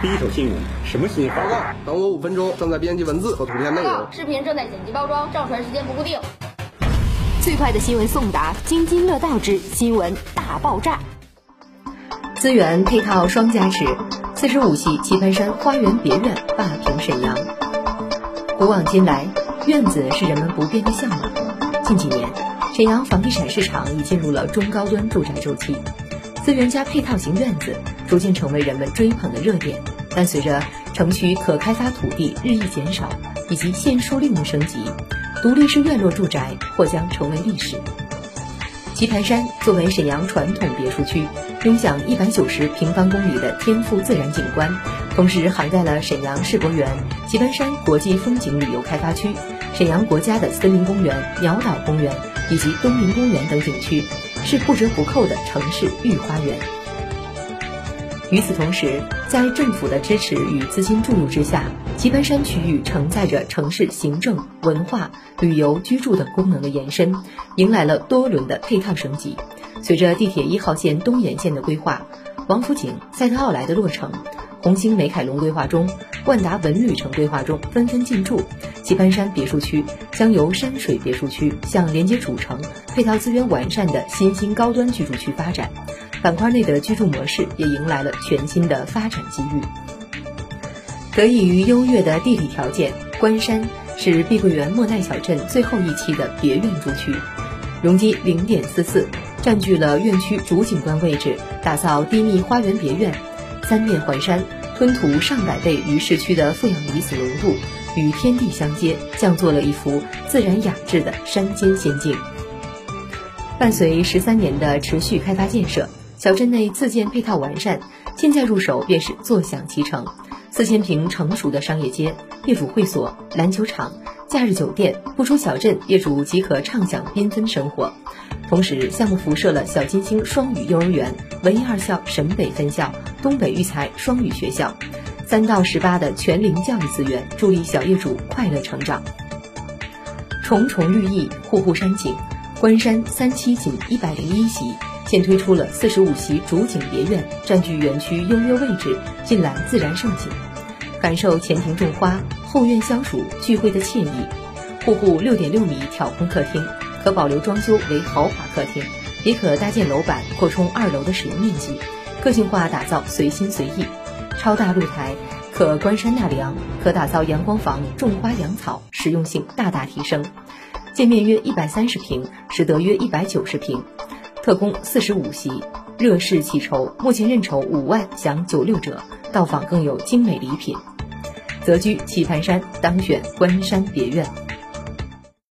第一手新闻，什么新闻？报告，等我五分钟，正在编辑文字和图片内容。视频正在剪辑包装，上传时间不固定。最快的新闻送达，津津乐道之新闻大爆炸。资源配套双加持，四十五系棋盘山花园别院霸屏沈阳。古往今来，院子是人们不变的向往。近几年，沈阳房地产市场已进入了中高端住宅周期，资源加配套型院子逐渐成为人们追捧的热点。但随着城区可开发土地日益减少，以及限售令的升级，独立式院落住宅或将成为历史。棋盘山作为沈阳传统别墅区，拥享一百九十平方公里的天赋自然景观，同时涵盖了沈阳世博园、棋盘山国际风景旅游开发区、沈阳国家的森林公园、鸟岛公园以及东林公园等景区，是不折不扣的城市御花园。与此同时，在政府的支持与资金注入之下，棋盘山区域承载着城市行政、文化、旅游、居住等功能的延伸，迎来了多轮的配套升级。随着地铁一号线东延线的规划，王府井、赛特奥莱的落成，红星美凯龙规划中、万达文旅城规划中纷纷进驻，棋盘山别墅区将由山水别墅区向连接主城、配套资源完善的新兴高端居住区发展。板块内的居住模式也迎来了全新的发展机遇。得益于优越的地理条件，关山是碧桂园莫奈小镇最后一期的别院住区，容积零点四四，占据了院区主景观位置，打造低密花园别院，三面环山，吞吐上百倍于市区的负氧离子浓度，与天地相接，降作了一幅自然雅致的山间仙境。伴随十三年的持续开发建设。小镇内自建配套完善，现在入手便是坐享其成。四千平成熟的商业街、业主会所、篮球场、假日酒店，不出小镇，业主即可畅享缤纷生活。同时，项目辐射了小金星双语幼儿园、文艺二校沈北分校、东北育才双语学校，三到十八的全龄教育资源，助力小业主快乐成长。重重绿意，户户山景，关山三期仅一百零一席。现推出了四十五席主景别院，占据园区优越位置，尽览自然胜景，感受前庭种花、后院消暑聚会的惬意。户户六点六米挑空客厅，可保留装修为豪华客厅，也可搭建楼板扩充二楼的使用面积，个性化打造随心随意。超大露台可观山纳凉，可打造阳光房种花养草，实用性大大提升。建面约一百三十平，实得约一百九十平。特供四十五席，热市起筹，目前认筹五万享九六折，到访更有精美礼品。择居棋盘山，当选关山别院。